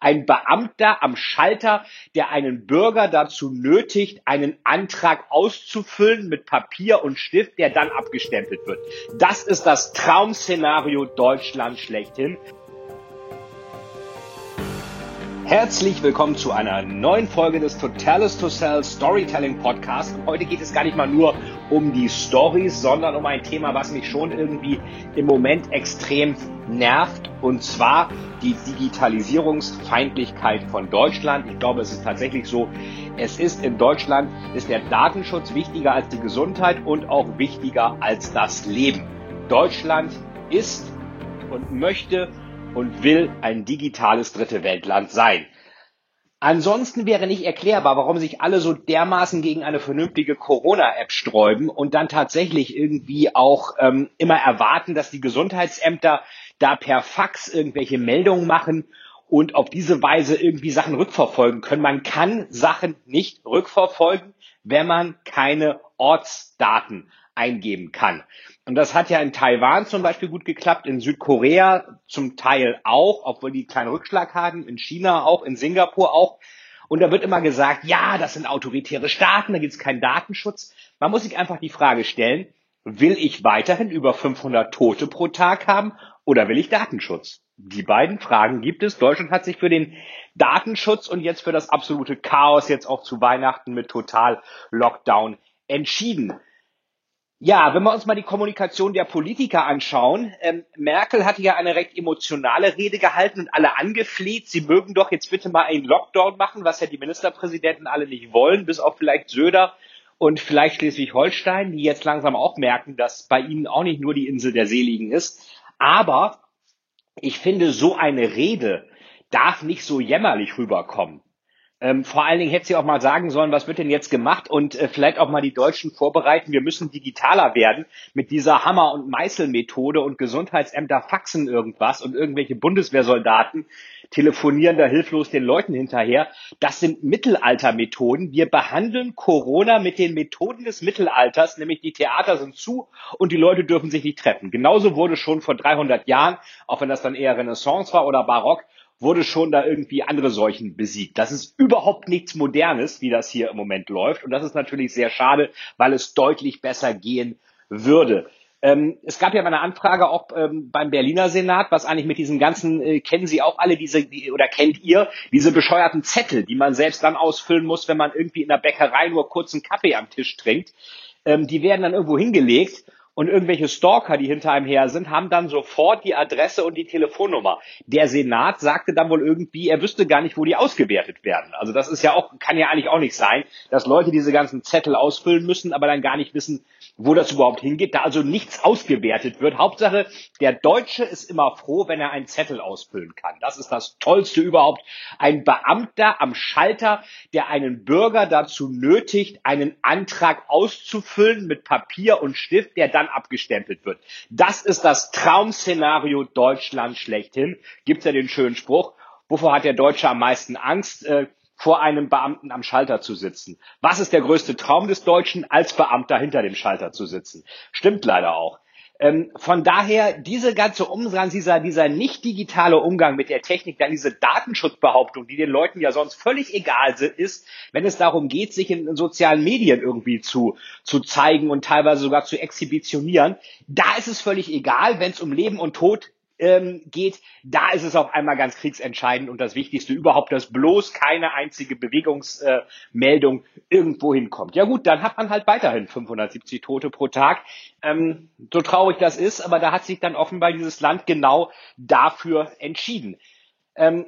ein Beamter am Schalter, der einen Bürger dazu nötigt, einen Antrag auszufüllen mit Papier und Stift, der dann abgestempelt wird. Das ist das Traum-Szenario Deutschland schlechthin. Herzlich willkommen zu einer neuen Folge des Totalis to Sell Storytelling Podcast. Und heute geht es gar nicht mal nur um die Stories, sondern um ein Thema, was mich schon irgendwie im Moment extrem nervt. Und zwar die Digitalisierungsfeindlichkeit von Deutschland. Ich glaube, es ist tatsächlich so. Es ist in Deutschland, ist der Datenschutz wichtiger als die Gesundheit und auch wichtiger als das Leben. Deutschland ist und möchte und will ein digitales dritte Weltland sein. Ansonsten wäre nicht erklärbar, warum sich alle so dermaßen gegen eine vernünftige Corona-App sträuben und dann tatsächlich irgendwie auch ähm, immer erwarten, dass die Gesundheitsämter da per Fax irgendwelche Meldungen machen und auf diese Weise irgendwie Sachen rückverfolgen können. Man kann Sachen nicht rückverfolgen, wenn man keine Ortsdaten eingeben kann. Und das hat ja in Taiwan zum Beispiel gut geklappt, in Südkorea zum Teil auch, obwohl die kleinen Rückschlag hatten, in China auch, in Singapur auch. Und da wird immer gesagt, ja, das sind autoritäre Staaten, da gibt es keinen Datenschutz. Man muss sich einfach die Frage stellen, will ich weiterhin über 500 Tote pro Tag haben oder will ich Datenschutz? Die beiden Fragen gibt es. Deutschland hat sich für den Datenschutz und jetzt für das absolute Chaos jetzt auch zu Weihnachten mit Total Lockdown entschieden. Ja, wenn wir uns mal die Kommunikation der Politiker anschauen, ähm, Merkel hatte ja eine recht emotionale Rede gehalten und alle angefleht, sie mögen doch jetzt bitte mal einen Lockdown machen, was ja die Ministerpräsidenten alle nicht wollen, bis auf vielleicht Söder und vielleicht Schleswig-Holstein, die jetzt langsam auch merken, dass bei ihnen auch nicht nur die Insel der Seligen ist. Aber ich finde, so eine Rede darf nicht so jämmerlich rüberkommen. Ähm, vor allen Dingen hätte sie auch mal sagen sollen, was wird denn jetzt gemacht und äh, vielleicht auch mal die Deutschen vorbereiten. Wir müssen digitaler werden mit dieser Hammer- und Meißel-Methode und Gesundheitsämter faxen irgendwas und irgendwelche Bundeswehrsoldaten telefonieren da hilflos den Leuten hinterher. Das sind Mittelaltermethoden. Wir behandeln Corona mit den Methoden des Mittelalters, nämlich die Theater sind zu und die Leute dürfen sich nicht treffen. Genauso wurde schon vor 300 Jahren, auch wenn das dann eher Renaissance war oder Barock, wurde schon da irgendwie andere Seuchen besiegt. Das ist überhaupt nichts Modernes, wie das hier im Moment läuft. Und das ist natürlich sehr schade, weil es deutlich besser gehen würde. Ähm, es gab ja mal eine Anfrage auch ähm, beim Berliner Senat, was eigentlich mit diesem ganzen, äh, kennen Sie auch alle diese, die, oder kennt ihr, diese bescheuerten Zettel, die man selbst dann ausfüllen muss, wenn man irgendwie in der Bäckerei nur kurz einen Kaffee am Tisch trinkt. Ähm, die werden dann irgendwo hingelegt und irgendwelche Stalker, die hinter einem her sind, haben dann sofort die Adresse und die Telefonnummer. Der Senat sagte dann wohl irgendwie, er wüsste gar nicht, wo die ausgewertet werden. Also das ist ja auch, kann ja eigentlich auch nicht sein, dass Leute diese ganzen Zettel ausfüllen müssen, aber dann gar nicht wissen, wo das überhaupt hingeht, da also nichts ausgewertet wird. Hauptsache, der Deutsche ist immer froh, wenn er einen Zettel ausfüllen kann. Das ist das Tollste überhaupt. Ein Beamter am Schalter, der einen Bürger dazu nötigt, einen Antrag auszufüllen mit Papier und Stift, der dann abgestempelt wird. Das ist das Traum-Szenario Deutschland schlechthin. Gibt's ja den schönen Spruch. Wovor hat der Deutsche am meisten Angst? Äh, vor einem Beamten am Schalter zu sitzen. Was ist der größte Traum des Deutschen, als Beamter hinter dem Schalter zu sitzen? Stimmt leider auch. Ähm, von daher, diese ganze Umgang, dieser, dieser nicht digitale Umgang mit der Technik, dann diese Datenschutzbehauptung, die den Leuten ja sonst völlig egal ist, wenn es darum geht, sich in, in sozialen Medien irgendwie zu, zu zeigen und teilweise sogar zu exhibitionieren, da ist es völlig egal, wenn es um Leben und Tod ähm, geht, da ist es auf einmal ganz kriegsentscheidend und das Wichtigste überhaupt, dass bloß keine einzige Bewegungsmeldung äh, irgendwo hinkommt. Ja gut, dann hat man halt weiterhin 570 Tote pro Tag. Ähm, so traurig das ist, aber da hat sich dann offenbar dieses Land genau dafür entschieden. Ähm,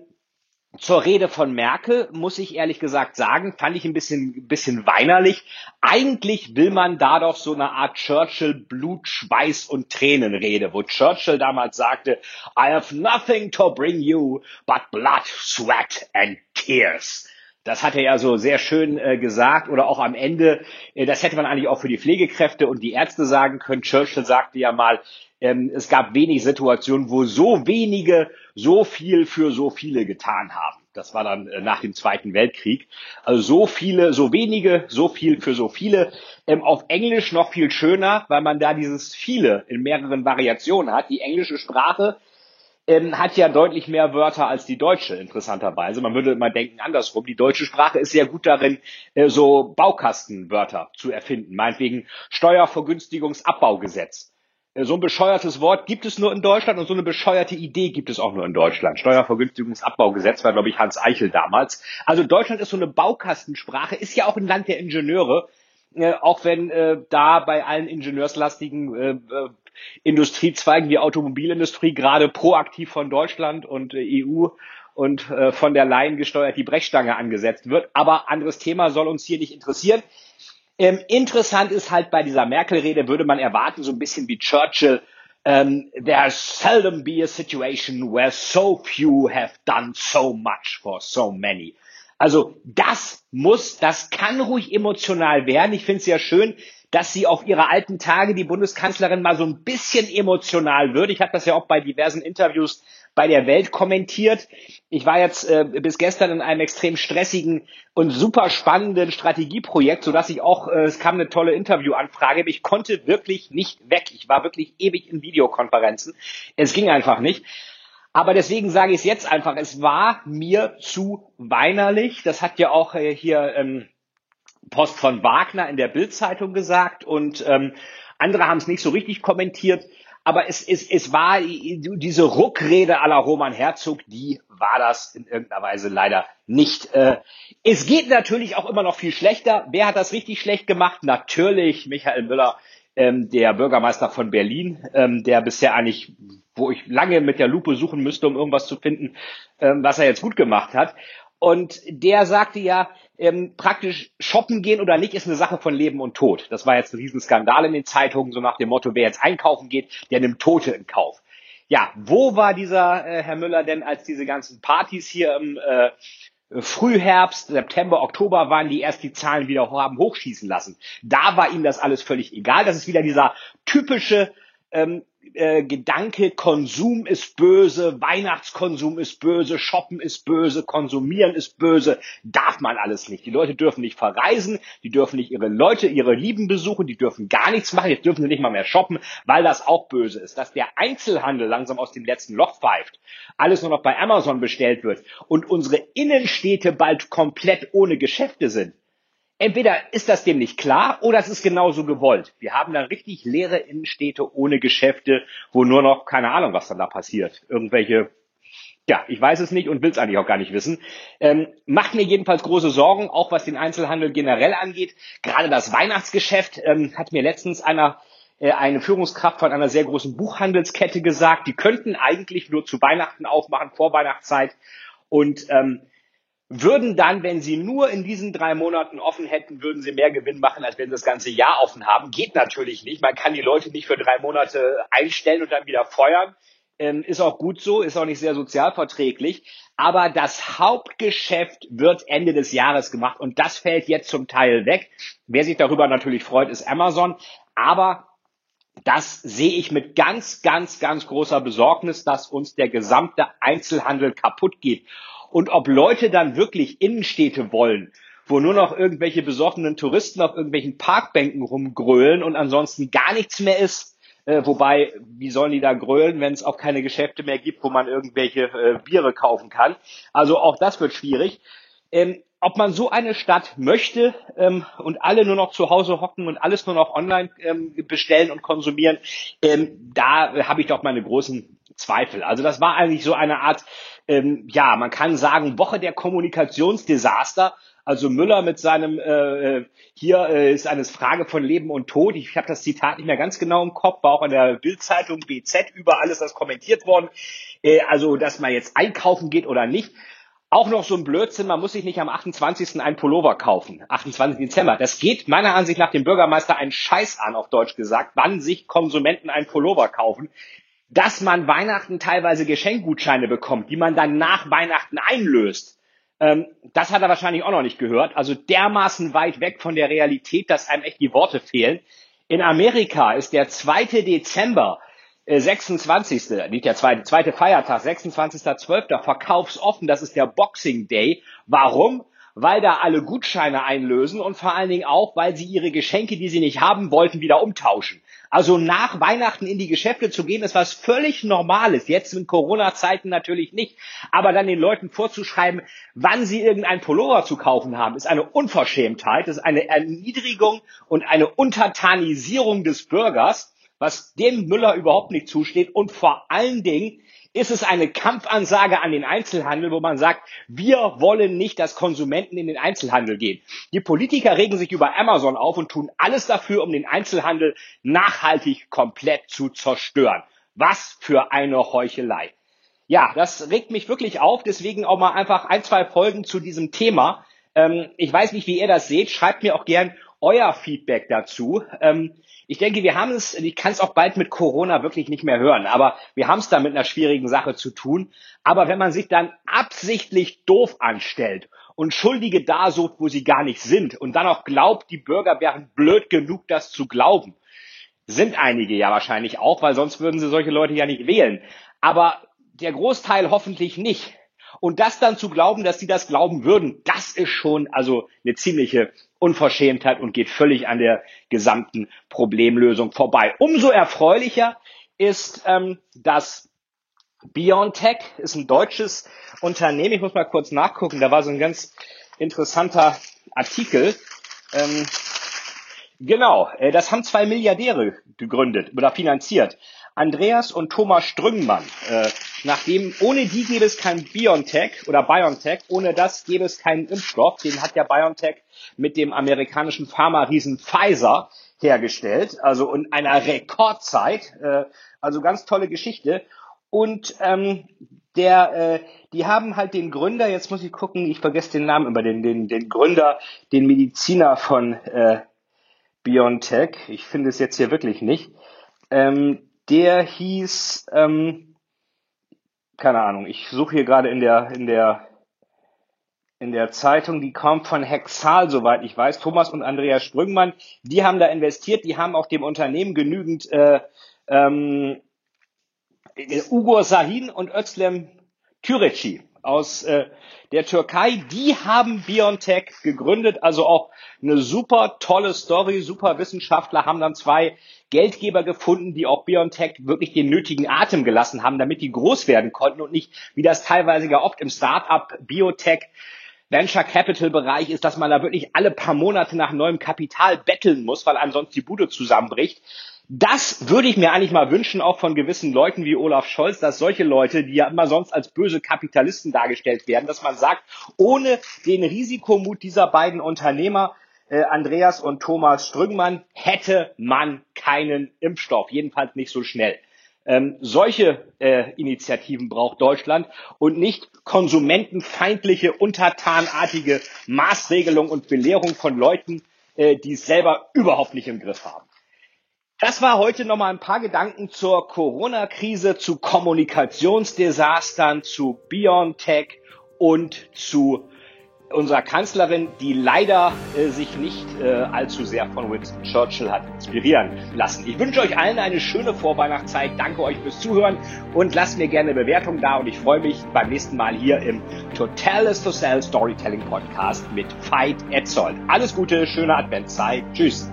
zur Rede von Merkel muss ich ehrlich gesagt sagen, fand ich ein bisschen, bisschen weinerlich. Eigentlich will man da doch so eine Art Churchill Blut, Schweiß und Tränenrede, wo Churchill damals sagte, I have nothing to bring you but blood, sweat and tears. Das hat er ja so sehr schön äh, gesagt oder auch am Ende, äh, das hätte man eigentlich auch für die Pflegekräfte und die Ärzte sagen können. Churchill sagte ja mal, ähm, es gab wenig Situationen, wo so wenige so viel für so viele getan haben. Das war dann äh, nach dem Zweiten Weltkrieg. Also so viele, so wenige, so viel für so viele. Ähm, auf Englisch noch viel schöner, weil man da dieses viele in mehreren Variationen hat. Die englische Sprache ähm, hat ja deutlich mehr Wörter als die deutsche, interessanterweise. Man würde mal denken andersrum. Die deutsche Sprache ist sehr gut darin, äh, so Baukastenwörter zu erfinden. Meinetwegen Steuervergünstigungsabbaugesetz. Äh, so ein bescheuertes Wort gibt es nur in Deutschland und so eine bescheuerte Idee gibt es auch nur in Deutschland. Steuervergünstigungsabbaugesetz war, glaube ich, Hans Eichel damals. Also Deutschland ist so eine Baukastensprache, ist ja auch ein Land der Ingenieure, äh, auch wenn äh, da bei allen ingenieurslastigen äh, äh, Industriezweigen wie Automobilindustrie gerade proaktiv von Deutschland und äh, EU und äh, von der Leyen gesteuert die Brechstange angesetzt wird. Aber anderes Thema soll uns hier nicht interessieren. Ähm, interessant ist halt bei dieser Merkel-Rede würde man erwarten, so ein bisschen wie Churchill, um, ähm, there seldom be a situation where so few have done so much for so many. Also das muss, das kann ruhig emotional werden. Ich finde es sehr schön, dass sie auf ihre alten Tage, die Bundeskanzlerin, mal so ein bisschen emotional wird. Ich habe das ja auch bei diversen Interviews bei der Welt kommentiert. Ich war jetzt äh, bis gestern in einem extrem stressigen und super spannenden Strategieprojekt, sodass ich auch, äh, es kam eine tolle Interviewanfrage, ich konnte wirklich nicht weg. Ich war wirklich ewig in Videokonferenzen. Es ging einfach nicht. Aber deswegen sage ich es jetzt einfach, es war mir zu weinerlich. Das hat ja auch äh, hier ähm, Post von Wagner in der Bildzeitung gesagt und ähm, andere haben es nicht so richtig kommentiert. Aber es, es, es war diese Ruckrede aller Roman Herzog, die war das in irgendeiner Weise leider nicht. Äh, es geht natürlich auch immer noch viel schlechter. Wer hat das richtig schlecht gemacht? Natürlich Michael Müller, ähm, der Bürgermeister von Berlin, ähm, der bisher eigentlich, wo ich lange mit der Lupe suchen müsste, um irgendwas zu finden, ähm, was er jetzt gut gemacht hat. Und der sagte ja, ähm, praktisch shoppen gehen oder nicht ist eine Sache von Leben und Tod. Das war jetzt ein Riesenskandal in den Zeitungen, so nach dem Motto, wer jetzt einkaufen geht, der nimmt Tote in Kauf. Ja, wo war dieser äh, Herr Müller denn, als diese ganzen Partys hier im äh, Frühherbst, September, Oktober waren, die erst die Zahlen wieder haben hochschießen lassen. Da war ihm das alles völlig egal. Das ist wieder dieser typische ähm, äh, Gedanke, Konsum ist böse, Weihnachtskonsum ist böse, Shoppen ist böse, Konsumieren ist böse, darf man alles nicht. Die Leute dürfen nicht verreisen, die dürfen nicht ihre Leute, ihre Lieben besuchen, die dürfen gar nichts machen, jetzt dürfen sie nicht mal mehr shoppen, weil das auch böse ist. Dass der Einzelhandel langsam aus dem letzten Loch pfeift, alles nur noch bei Amazon bestellt wird und unsere Innenstädte bald komplett ohne Geschäfte sind, entweder ist das dem nicht klar oder es ist genauso gewollt. Wir haben dann richtig leere Innenstädte ohne Geschäfte, wo nur noch, keine Ahnung, was dann da passiert. Irgendwelche, ja, ich weiß es nicht und will es eigentlich auch gar nicht wissen. Ähm, macht mir jedenfalls große Sorgen, auch was den Einzelhandel generell angeht. Gerade das Weihnachtsgeschäft ähm, hat mir letztens einer äh, eine Führungskraft von einer sehr großen Buchhandelskette gesagt, die könnten eigentlich nur zu Weihnachten aufmachen, vor Weihnachtszeit. Und ähm, würden dann, wenn sie nur in diesen drei Monaten offen hätten, würden sie mehr Gewinn machen, als wenn sie das ganze Jahr offen haben. Geht natürlich nicht. Man kann die Leute nicht für drei Monate einstellen und dann wieder feuern. Ähm, ist auch gut so, ist auch nicht sehr sozialverträglich. Aber das Hauptgeschäft wird Ende des Jahres gemacht und das fällt jetzt zum Teil weg. Wer sich darüber natürlich freut, ist Amazon. Aber das sehe ich mit ganz, ganz, ganz großer Besorgnis, dass uns der gesamte Einzelhandel kaputt geht. Und ob Leute dann wirklich Innenstädte wollen, wo nur noch irgendwelche besoffenen Touristen auf irgendwelchen Parkbänken rumgrölen und ansonsten gar nichts mehr ist, äh, wobei, wie sollen die da grölen, wenn es auch keine Geschäfte mehr gibt, wo man irgendwelche äh, Biere kaufen kann? Also auch das wird schwierig. Ähm, ob man so eine Stadt möchte ähm, und alle nur noch zu Hause hocken und alles nur noch online ähm, bestellen und konsumieren, ähm, da habe ich doch meine großen Zweifel. Also das war eigentlich so eine Art ähm, ja, man kann sagen, Woche der Kommunikationsdesaster. Also Müller mit seinem, äh, äh, hier äh, ist eine Frage von Leben und Tod. Ich habe das Zitat nicht mehr ganz genau im Kopf, war auch in der Bildzeitung, BZ, überall ist das kommentiert worden. Äh, also, dass man jetzt einkaufen geht oder nicht. Auch noch so ein Blödsinn, man muss sich nicht am 28. einen Pullover kaufen. 28. Dezember. Das geht meiner Ansicht nach dem Bürgermeister einen Scheiß an, auf Deutsch gesagt, wann sich Konsumenten einen Pullover kaufen dass man Weihnachten teilweise Geschenkgutscheine bekommt, die man dann nach Weihnachten einlöst. Ähm, das hat er wahrscheinlich auch noch nicht gehört. Also dermaßen weit weg von der Realität, dass einem echt die Worte fehlen. In Amerika ist der 2. Dezember, 26. nicht der zweite, zweite Feiertag, 26.12. verkaufsoffen. Das ist der Boxing Day. Warum? weil da alle Gutscheine einlösen und vor allen Dingen auch, weil sie ihre Geschenke, die sie nicht haben wollten, wieder umtauschen. Also nach Weihnachten in die Geschäfte zu gehen, ist was völlig Normales. Jetzt in Corona-Zeiten natürlich nicht. Aber dann den Leuten vorzuschreiben, wann sie irgendein Pullover zu kaufen haben, ist eine Unverschämtheit, ist eine Erniedrigung und eine Untertanisierung des Bürgers, was dem Müller überhaupt nicht zusteht und vor allen Dingen ist es eine Kampfansage an den Einzelhandel, wo man sagt, wir wollen nicht, dass Konsumenten in den Einzelhandel gehen. Die Politiker regen sich über Amazon auf und tun alles dafür, um den Einzelhandel nachhaltig komplett zu zerstören. Was für eine Heuchelei. Ja, das regt mich wirklich auf, deswegen auch mal einfach ein, zwei Folgen zu diesem Thema. Ähm, ich weiß nicht, wie ihr das seht. Schreibt mir auch gern euer Feedback dazu. Ähm, ich denke, wir haben es, ich kann es auch bald mit Corona wirklich nicht mehr hören, aber wir haben es da mit einer schwierigen Sache zu tun. Aber wenn man sich dann absichtlich doof anstellt und Schuldige da sucht, wo sie gar nicht sind und dann auch glaubt, die Bürger wären blöd genug, das zu glauben, sind einige ja wahrscheinlich auch, weil sonst würden sie solche Leute ja nicht wählen. Aber der Großteil hoffentlich nicht. Und das dann zu glauben, dass sie das glauben würden, das ist schon also eine ziemliche Unverschämtheit und geht völlig an der gesamten Problemlösung vorbei. Umso erfreulicher ist, ähm, dass BioNTech ist ein deutsches Unternehmen. Ich muss mal kurz nachgucken. Da war so ein ganz interessanter Artikel. Ähm, genau, äh, das haben zwei Milliardäre gegründet oder finanziert. Andreas und Thomas Strüngmann. Äh, nachdem ohne die gäbe es kein BioNTech oder BioNTech, ohne das gäbe es keinen Impfstoff. Den hat ja BioNTech mit dem amerikanischen Pharma-Riesen Pfizer hergestellt, also in einer Rekordzeit. Äh, also ganz tolle Geschichte. Und ähm, der, äh, die haben halt den Gründer, jetzt muss ich gucken, ich vergesse den Namen über den, den, den Gründer, den Mediziner von äh, BioNTech. Ich finde es jetzt hier wirklich nicht. Ähm, der hieß, ähm, keine Ahnung, ich suche hier gerade in der, in der, in der Zeitung, die kommt von Hexal, soweit ich weiß, Thomas und Andreas Sprüngmann, die haben da investiert, die haben auch dem Unternehmen genügend äh, ähm, Ugur Sahin und Özlem Türeci aus äh, der Türkei, die haben BioNTech gegründet, also auch eine super tolle Story, super Wissenschaftler haben dann zwei Geldgeber gefunden, die auch BioNTech wirklich den nötigen Atem gelassen haben, damit die groß werden konnten und nicht, wie das teilweise ja oft im Startup Biotech Venture Capital Bereich ist, dass man da wirklich alle paar Monate nach neuem Kapital betteln muss, weil ansonsten die Bude zusammenbricht. Das würde ich mir eigentlich mal wünschen, auch von gewissen Leuten wie Olaf Scholz, dass solche Leute, die ja immer sonst als böse Kapitalisten dargestellt werden, dass man sagt, ohne den Risikomut dieser beiden Unternehmer, äh, Andreas und Thomas Strüngmann, hätte man keinen Impfstoff, jedenfalls nicht so schnell. Ähm, solche äh, Initiativen braucht Deutschland und nicht konsumentenfeindliche, untertanartige Maßregelung und Belehrung von Leuten, äh, die es selber überhaupt nicht im Griff haben. Das war heute nochmal ein paar Gedanken zur Corona-Krise, zu Kommunikationsdesastern, zu BioNTech und zu unserer Kanzlerin, die leider äh, sich nicht äh, allzu sehr von Winston Churchill hat inspirieren lassen. Ich wünsche euch allen eine schöne Vorweihnachtszeit. Danke euch fürs Zuhören und lasst mir gerne eine Bewertung da und ich freue mich beim nächsten Mal hier im Total is to Sell Storytelling Podcast mit Veit Etzold. Alles Gute, schöne Adventszeit. Tschüss.